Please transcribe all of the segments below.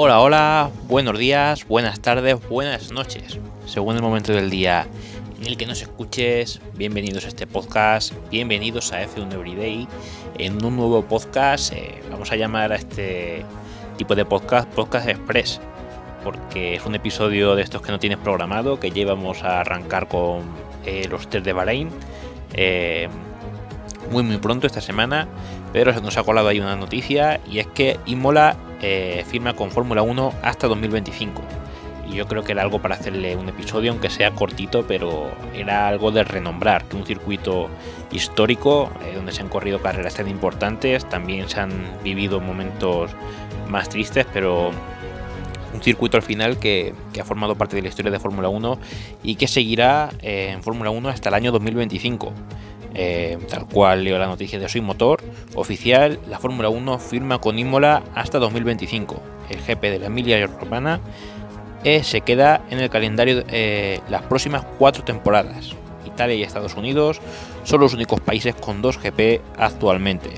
Hola, hola, buenos días, buenas tardes, buenas noches. Según el momento del día en el que nos escuches, bienvenidos a este podcast, bienvenidos a F1 Everyday. En un nuevo podcast, eh, vamos a llamar a este tipo de podcast Podcast Express, porque es un episodio de estos que no tienes programado, que llevamos a arrancar con eh, los test de Bahrein. Eh, muy muy pronto esta semana, pero se nos ha colado ahí una noticia y es que Imola eh, firma con Fórmula 1 hasta 2025. Y yo creo que era algo para hacerle un episodio, aunque sea cortito, pero era algo de renombrar, que un circuito histórico eh, donde se han corrido carreras tan importantes, también se han vivido momentos más tristes, pero un circuito al final que, ha formado parte de la historia de Fórmula 1 y que seguirá eh, en Fórmula 1 hasta el año 2025. Eh, tal cual leo la noticia de Soy Motor, oficial, la Fórmula 1 firma con Imola hasta 2025. El GP de la Emilia Romana eh, se queda en el calendario eh, las próximas cuatro temporadas. Italia y Estados Unidos son los únicos países con dos GP actualmente.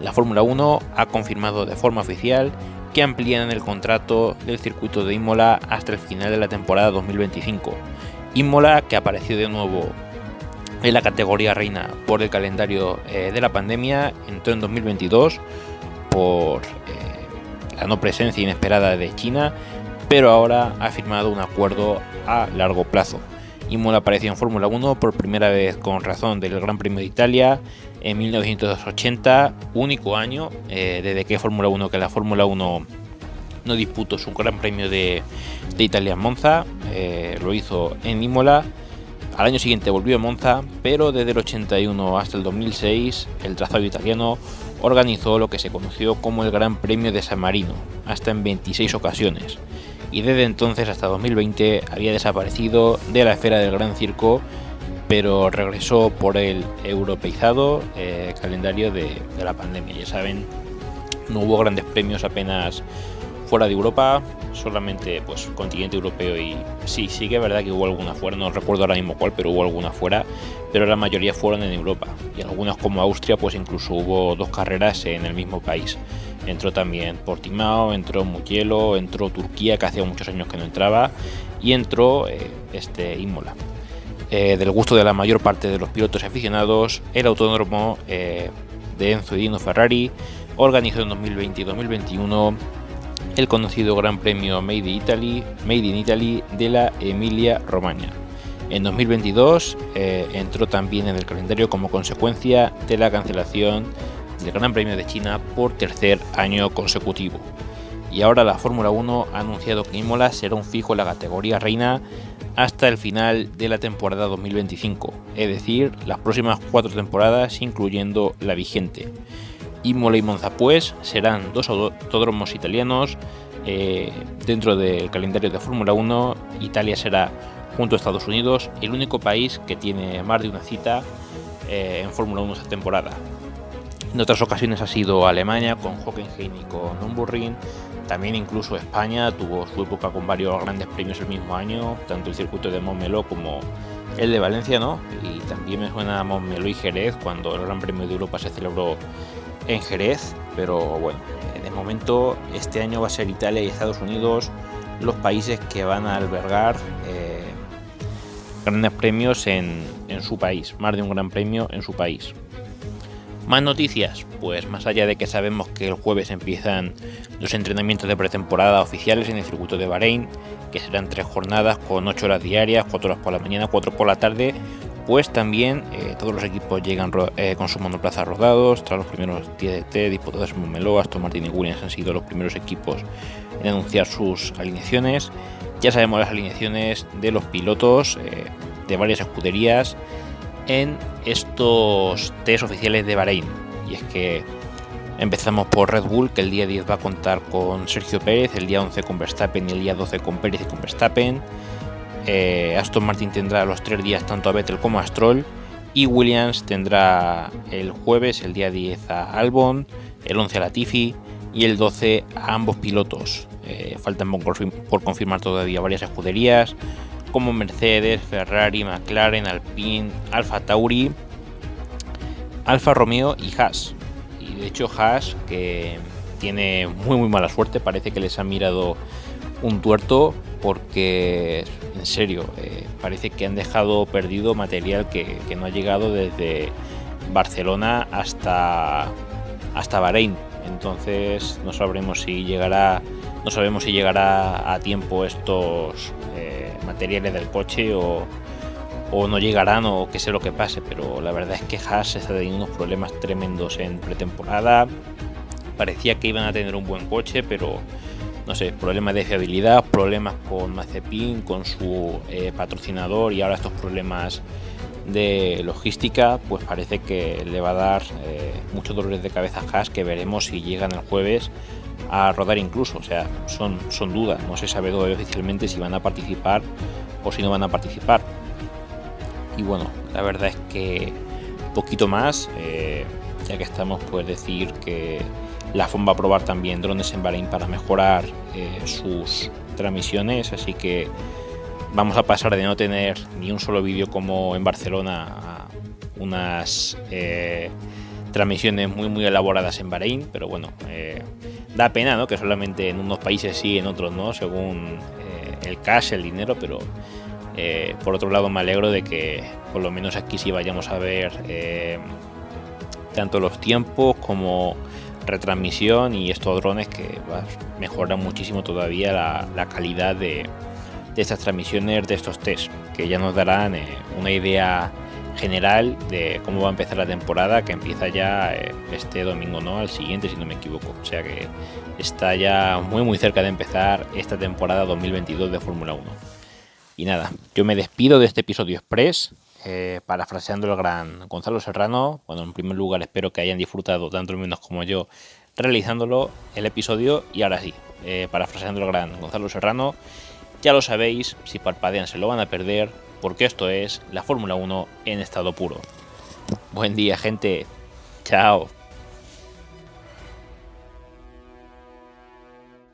La Fórmula 1 ha confirmado de forma oficial que amplían el contrato del circuito de Imola hasta el final de la temporada 2025. Imola, que apareció de nuevo en la categoría reina por el calendario eh, de la pandemia, entró en 2022 por eh, la no presencia inesperada de China, pero ahora ha firmado un acuerdo a largo plazo. Imola apareció en Fórmula 1 por primera vez con razón del Gran Premio de Italia en 1980, único año eh, desde que Fórmula 1 que la Fórmula 1 no disputó su Gran Premio de, Italia en Monza, lo hizo en Imola al año siguiente volvió a Monza, pero desde el 81 hasta el 2006 el trazado italiano organizó lo que se conoció como el Gran Premio de San Marino, hasta en 26 ocasiones, y desde entonces hasta 2020 había desaparecido de la esfera del Gran Circo, pero regresó por el europeizado eh, calendario de, de la pandemia. Ya saben, no hubo grandes premios apenas fuera de Europa, solamente pues continente europeo y sí, sí que es verdad que hubo alguna fuera, no recuerdo ahora mismo cuál, pero hubo alguna fuera, pero la mayoría fueron en Europa y algunas como Austria pues incluso hubo dos carreras en el mismo país. Entró también Portimao, entró Mugello, entró Turquía que hacía muchos años que no entraba y entró eh, este Imola. Eh, del gusto de la mayor parte de los pilotos aficionados, el autódromo eh, de Enzo y Dino Ferrari organizó en 2020 y 2021 el conocido Gran Premio Made in Italy, Made in Italy de la Emilia Romagna. En 2022 eh, entró también en el calendario como consecuencia de la cancelación del Gran Premio de China por tercer año consecutivo. Y ahora la Fórmula 1 ha anunciado que Imola será un fijo en la categoría reina hasta el final de la temporada 2025, es decir, las próximas cuatro temporadas incluyendo la vigente. Imola y Monza pues serán dos autódromos italianos eh, dentro del calendario de Fórmula 1. Italia será junto a Estados Unidos el único país que tiene más de una cita eh, en Fórmula 1 esta temporada. En otras ocasiones ha sido Alemania con Hockenheim y con Nürburgring. También incluso España tuvo su época con varios grandes premios el mismo año, tanto el circuito de Montmeló como el de Valencia, ¿no? Y también me suena Montmeló y Jerez cuando el Gran Premio de Europa se celebró en Jerez, pero bueno, de momento este año va a ser Italia y Estados Unidos los países que van a albergar eh, grandes premios en, en su país, más de un gran premio en su país. Más noticias, pues más allá de que sabemos que el jueves empiezan los entrenamientos de pretemporada oficiales en el circuito de Bahrein, que serán tres jornadas con ocho horas diarias, cuatro horas por la mañana, cuatro por la tarde, pues también eh, todos los equipos llegan eh, con sus monoplazas rodados, tras los primeros TDT, disputados en Montmeló, Aston Martin y Williams han sido los primeros equipos en anunciar sus alineaciones. Ya sabemos las alineaciones de los pilotos eh, de varias escuderías en estos test oficiales de Bahrein. Y es que empezamos por Red Bull, que el día 10 va a contar con Sergio Pérez, el día 11 con Verstappen y el día 12 con Pérez y con Verstappen. Eh, Aston Martin tendrá los tres días tanto a Vettel como a Stroll. Y Williams tendrá el jueves, el día 10 a Albon, el 11 a Latifi y el 12 a ambos pilotos. Eh, faltan por confirmar todavía varias escuderías como Mercedes, Ferrari, McLaren, Alpine, Alfa Tauri, Alfa Romeo y Haas. Y de hecho Haas, que tiene muy muy mala suerte, parece que les ha mirado un tuerto porque, en serio, eh, parece que han dejado perdido material que, no ha llegado desde Barcelona hasta, hasta Bahrein. Entonces no sabremos si llegará, no sabemos si llegará a tiempo estos eh, materiales del coche o, o no llegarán o qué sé lo que pase, pero la verdad es que Haas está teniendo unos problemas tremendos en pretemporada. Parecía que iban a tener un buen coche, pero no sé, problemas de fiabilidad, problemas con Mazepin, con su eh, patrocinador y ahora estos problemas de logística, pues parece que le va a dar eh, muchos dolores de cabeza a Haas que veremos si llegan el jueves a rodar incluso. O sea, son, son dudas, no se sabe todavía oficialmente si van a participar o si no van a participar. Y bueno, la verdad es que poquito más, eh, ya que estamos, pues decir que la FOM va a probar también drones en Bahrein para mejorar eh, sus transmisiones, así que vamos a pasar de no tener ni un solo vídeo como en Barcelona a unas eh, transmisiones muy muy elaboradas en Bahrein, pero bueno, da pena ¿no? que solamente en unos países sí, en otros no, según el cash, el dinero, pero eh, por otro lado, me alegro de que por lo menos aquí sí vayamos a ver eh, tanto los tiempos como retransmisión y estos drones que mejoran muchísimo todavía la, calidad de, estas transmisiones, de estos test, que ya nos darán eh, una idea general de cómo va a empezar la temporada, que empieza ya este domingo, ¿no? Al siguiente, si no me equivoco. O sea que está ya muy muy cerca de empezar esta temporada 2022 de Fórmula 1. Y nada, yo me despido de este episodio express, eh, parafraseando el gran Gonzalo Serrano. Bueno, en primer lugar espero que hayan disfrutado tanto menos como yo realizándolo el episodio. Y ahora sí, eh, parafraseando el gran Gonzalo Serrano, ya lo sabéis, si parpadean se lo van a perder, porque esto es la Fórmula 1 en estado puro. Buen día, gente. Chao.